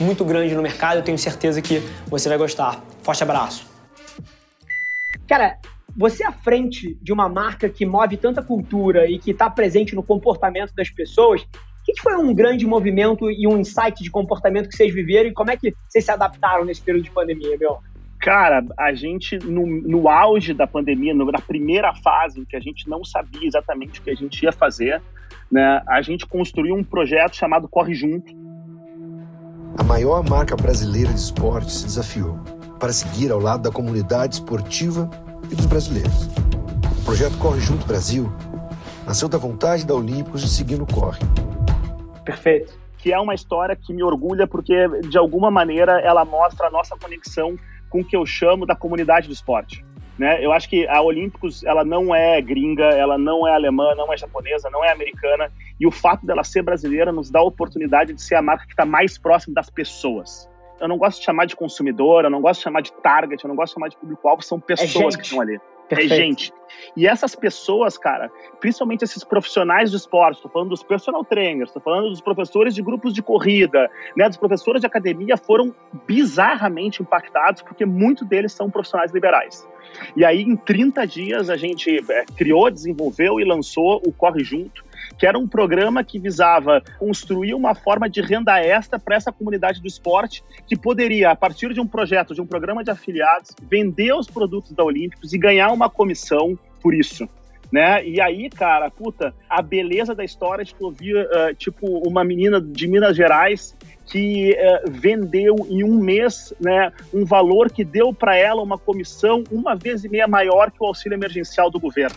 muito grande no mercado. Eu tenho certeza que você vai gostar. Forte abraço. Cara, você à frente de uma marca que move tanta cultura e que está presente no comportamento das pessoas, o que foi um grande movimento e um insight de comportamento que vocês viveram e como é que vocês se adaptaram nesse período de pandemia, meu? Cara, a gente, no, no auge da pandemia, no, na primeira fase, em que a gente não sabia exatamente o que a gente ia fazer, né, a gente construiu um projeto chamado Corre Junto, a maior marca brasileira de esporte se desafiou para seguir ao lado da comunidade esportiva e dos brasileiros. O projeto Corre Junto Brasil nasceu da vontade da Olímpicos de seguir no corre. Perfeito. Que é uma história que me orgulha porque, de alguma maneira, ela mostra a nossa conexão com o que eu chamo da comunidade do esporte. Né? Eu acho que a Olímpicos ela não é gringa, ela não é alemã, não é japonesa, não é americana, e o fato dela ser brasileira nos dá a oportunidade de ser a marca que está mais próxima das pessoas. Eu não gosto de chamar de consumidor, eu não gosto de chamar de target, eu não gosto de chamar de público-alvo, são pessoas é que estão ali. Perfeito. É gente. E essas pessoas, cara, principalmente esses profissionais do esporte, estou falando dos personal trainers, estou falando dos professores de grupos de corrida, né, dos professores de academia, foram bizarramente impactados porque muitos deles são profissionais liberais. E aí, em 30 dias, a gente é, criou, desenvolveu e lançou o Corre Junto, que era um programa que visava construir uma forma de renda extra para essa comunidade do esporte, que poderia, a partir de um projeto, de um programa de afiliados, vender os produtos da Olímpicos e ganhar uma comissão por isso. Né? E aí, cara, puta, a beleza da história de tu ouvir, uh, tipo, uma menina de Minas Gerais que uh, vendeu em um mês né, um valor que deu para ela uma comissão uma vez e meia maior que o auxílio emergencial do governo.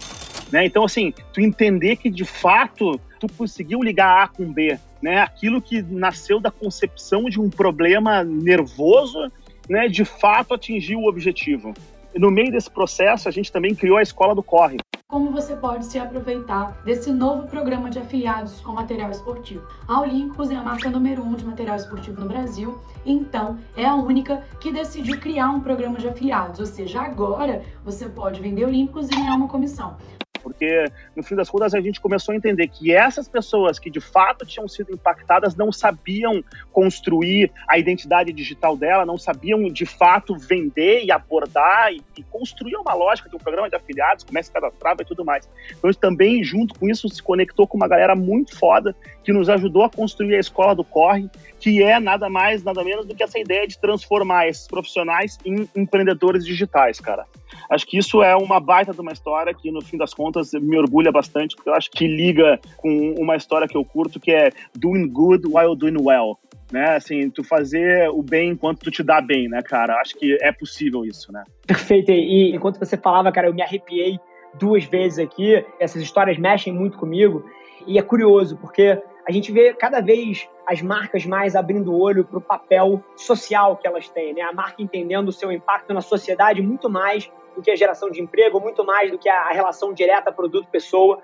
Né? Então, assim, tu entender que de fato tu conseguiu ligar A com B, né? Aquilo que nasceu da concepção de um problema nervoso, né? De fato atingiu o objetivo. E no meio desse processo, a gente também criou a Escola do Corre. Como você pode se aproveitar desse novo programa de afiliados com material esportivo? A Olympus é a marca número um de material esportivo no Brasil, então é a única que decidiu criar um programa de afiliados, ou seja, agora você pode vender Olympus e ganhar uma comissão porque no fim das contas a gente começou a entender que essas pessoas que de fato tinham sido impactadas não sabiam construir a identidade digital dela, não sabiam de fato vender e abordar e, e construir uma lógica de um programa de afiliados, como é se cadastrava e tudo mais. Então, também, junto com isso, se conectou com uma galera muito foda que nos ajudou a construir a escola do Corre, que é nada mais, nada menos do que essa ideia de transformar esses profissionais em empreendedores digitais, cara. Acho que isso é uma baita de uma história que, no fim das contas, me orgulha bastante, porque eu acho que liga com uma história que eu curto, que é doing good while doing well. Né, assim, tu fazer o bem enquanto tu te dá bem, né, cara? Acho que é possível isso, né? Perfeito. E enquanto você falava, cara, eu me arrepiei duas vezes aqui. Essas histórias mexem muito comigo. E é curioso, porque a gente vê cada vez as marcas mais abrindo o olho para o papel social que elas têm, né? A marca entendendo o seu impacto na sociedade muito mais do que a geração de emprego, muito mais do que a relação direta produto-pessoa.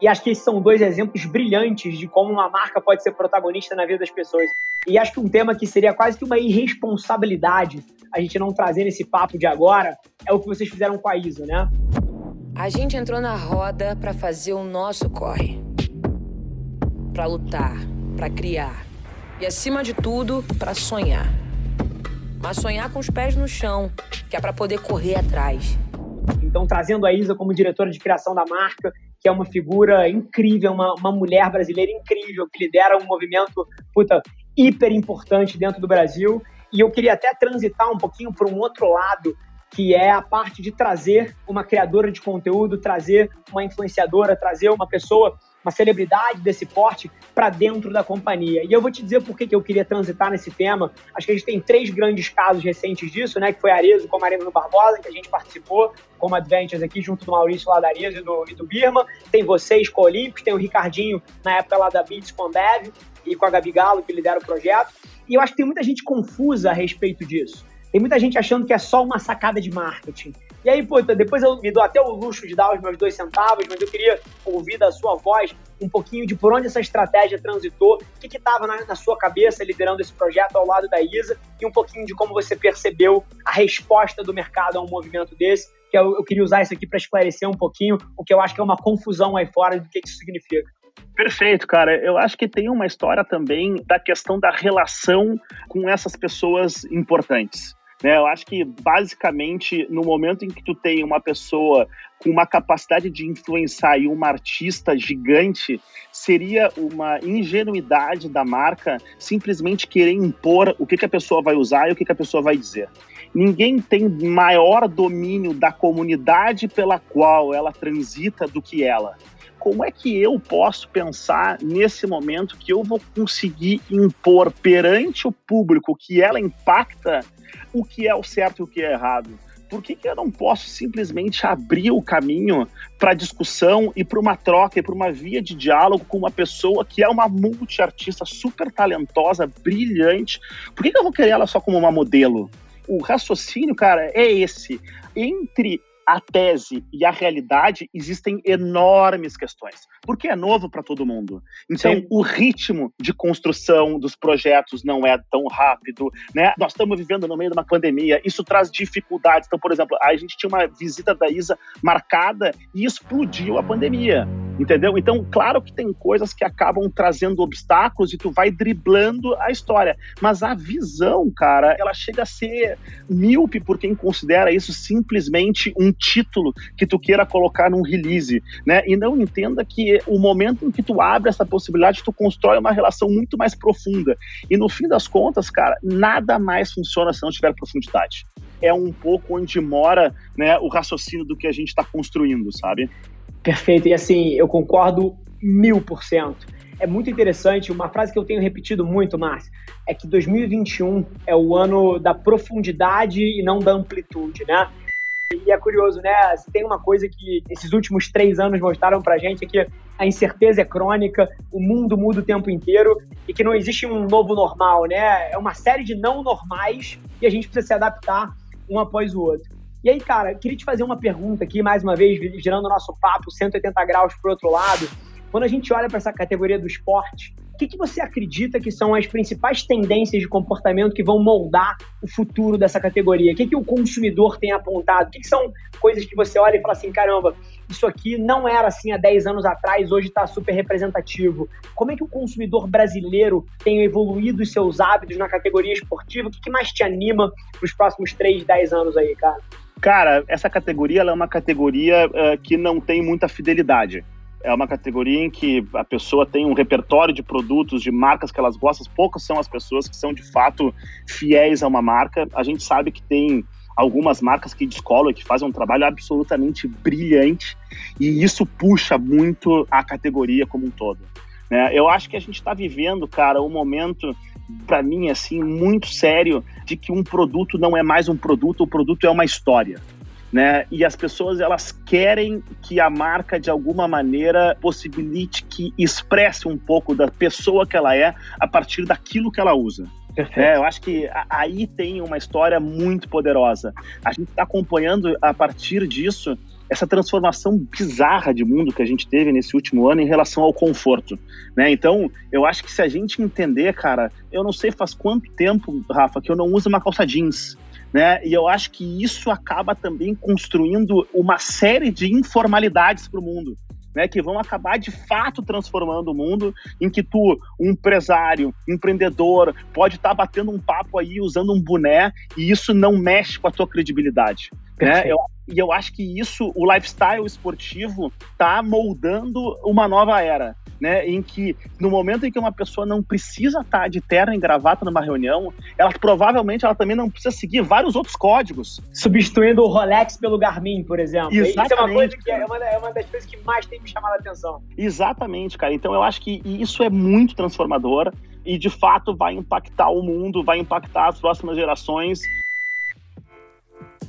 E acho que esses são dois exemplos brilhantes de como uma marca pode ser protagonista na vida das pessoas. E acho que um tema que seria quase que uma irresponsabilidade a gente não trazer nesse papo de agora é o que vocês fizeram com a ISO, né? A gente entrou na roda para fazer o nosso corre. Para lutar, para criar. E acima de tudo, para sonhar mas sonhar com os pés no chão, que é para poder correr atrás. Então, trazendo a Isa como diretora de criação da marca, que é uma figura incrível, uma, uma mulher brasileira incrível, que lidera um movimento puta, hiper importante dentro do Brasil. E eu queria até transitar um pouquinho para um outro lado, que é a parte de trazer uma criadora de conteúdo, trazer uma influenciadora, trazer uma pessoa uma celebridade desse porte para dentro da companhia. E eu vou te dizer por que, eu queria transitar nesse tema. Acho que a gente tem três grandes casos recentes disso, né? Que foi Arezo com a Marina Barbosa, que a gente participou como Adventures aqui, junto do Maurício lá da Arezo e do, e do Birma. Tem vocês com o Olímpicos, tem o Ricardinho na época lá da Beats com a Bev e com a Gabi Galo, que lidera o projeto. E eu acho que tem muita gente confusa a respeito disso. Tem muita gente achando que é só uma sacada de marketing. E aí, pô, depois eu me dou até o luxo de dar os meus dois centavos, mas eu queria ouvir da sua voz um pouquinho de por onde essa estratégia transitou, o que estava na, na, sua cabeça liderando esse projeto ao lado da Isa, e um pouquinho de como você percebeu a resposta do mercado a um movimento desse, que eu, eu queria usar isso aqui para esclarecer um pouquinho o que eu acho que é uma confusão aí fora do que, que isso significa. Perfeito, cara. Eu acho que tem uma história também da questão da relação com essas pessoas importantes. Né? Eu acho que, basicamente, no momento em que tu tem uma pessoa com uma capacidade de influenciar e uma artista gigante, seria uma ingenuidade da marca simplesmente querer impor o que, que a pessoa vai usar e o que, que a pessoa vai dizer. Ninguém tem maior domínio da comunidade pela qual ela transita do que ela como é que eu posso pensar nesse momento que eu vou conseguir impor perante o público que ela impacta o que é o certo e o que é errado? Por que, que eu não posso simplesmente abrir o caminho para discussão e para uma troca e para uma via de diálogo com uma pessoa que é uma multiartista super talentosa, brilhante? Por que, que eu vou querer ela só como uma modelo? O raciocínio, cara, é esse. Entre a tese e a realidade existem enormes questões, porque é novo para todo mundo. Então, Sim. o ritmo de construção dos projetos não é tão rápido, né? Nós estamos vivendo no meio de uma pandemia, isso traz dificuldades. Então, por exemplo, a gente tinha uma visita da Isa marcada e explodiu a pandemia, entendeu? Então, claro que tem coisas que acabam trazendo obstáculos e tu vai driblando a história, mas a visão, cara, ela chega a ser míope por quem considera isso simplesmente um título que tu queira colocar num release, né? E não entenda que o momento em que tu abre essa possibilidade, tu constrói uma relação muito mais profunda. E no fim das contas, cara, nada mais funciona se não tiver profundidade. É um pouco onde mora né, o raciocínio do que a gente está construindo, sabe? Perfeito. E assim, eu concordo mil por cento. É muito interessante, uma frase que eu tenho repetido muito, Márcio, é que 2021 é o ano da profundidade e não da amplitude, né? E é curioso, né? tem uma coisa que esses últimos três anos mostraram pra gente é que a incerteza é crônica, o mundo muda o tempo inteiro e que não existe um novo normal, né? É uma série de não normais e a gente precisa se adaptar um após o outro. E aí, cara, queria te fazer uma pergunta aqui, mais uma vez, girando o nosso papo 180 graus pro outro lado. Quando a gente olha para essa categoria do esporte, que, que você acredita que são as principais tendências de comportamento que vão moldar o futuro dessa categoria? O que, que o consumidor tem apontado? O que, que são coisas que você olha e fala assim, caramba, isso aqui não era assim há 10 anos atrás, hoje está super representativo. Como é que o consumidor brasileiro tem evoluído os seus hábitos na categoria esportiva? O que, que mais te anima para os próximos 3, 10 anos aí, cara? Cara, essa categoria é uma categoria uh, que não tem muita fidelidade é uma categoria em que a pessoa tem um repertório de produtos, de marcas que elas gostam, poucas são as pessoas que são de fato fiéis a uma marca. A gente sabe que tem algumas marcas que descolam e que fazem um trabalho absolutamente brilhante e isso puxa muito a categoria como um todo. Né? Eu acho que a gente está vivendo, cara, um momento para mim assim muito sério de que um produto não é mais um produto, o produto é uma história né? E as pessoas elas querem que a marca de alguma maneira possibilite que expresse um pouco da pessoa que ela é a partir daquilo que ela usa. É, eu acho que aí tem uma história muito poderosa. A gente está acompanhando a partir disso essa transformação bizarra de mundo que a gente teve nesse último ano em relação ao conforto, né? Então, eu acho que se a gente entender, cara, eu não sei faz quanto tempo, Rafa, que eu não uso uma calça jeans né? E eu acho que isso acaba também construindo uma série de informalidades para o mundo. Né, que vão acabar de fato transformando o mundo em que tu, um empresário, empreendedor, pode estar tá batendo um papo aí usando um boné e isso não mexe com a tua credibilidade. Né? Eu, e eu acho que isso, o lifestyle esportivo, está moldando uma nova era. né, em que no momento em que uma pessoa não precisa estar de terno e gravata numa reunião, ela provavelmente ela também não precisa seguir vários outros códigos. Substituindo o Rolex pelo Garmin, por exemplo. Exatamente. Isso é uma coisa que é uma, é uma das coisas que mais tem me chamado a atenção. Exatamente, cara. Então eu acho que isso é muito transformador e de fato vai impactar o mundo, vai impactar as próximas gerações.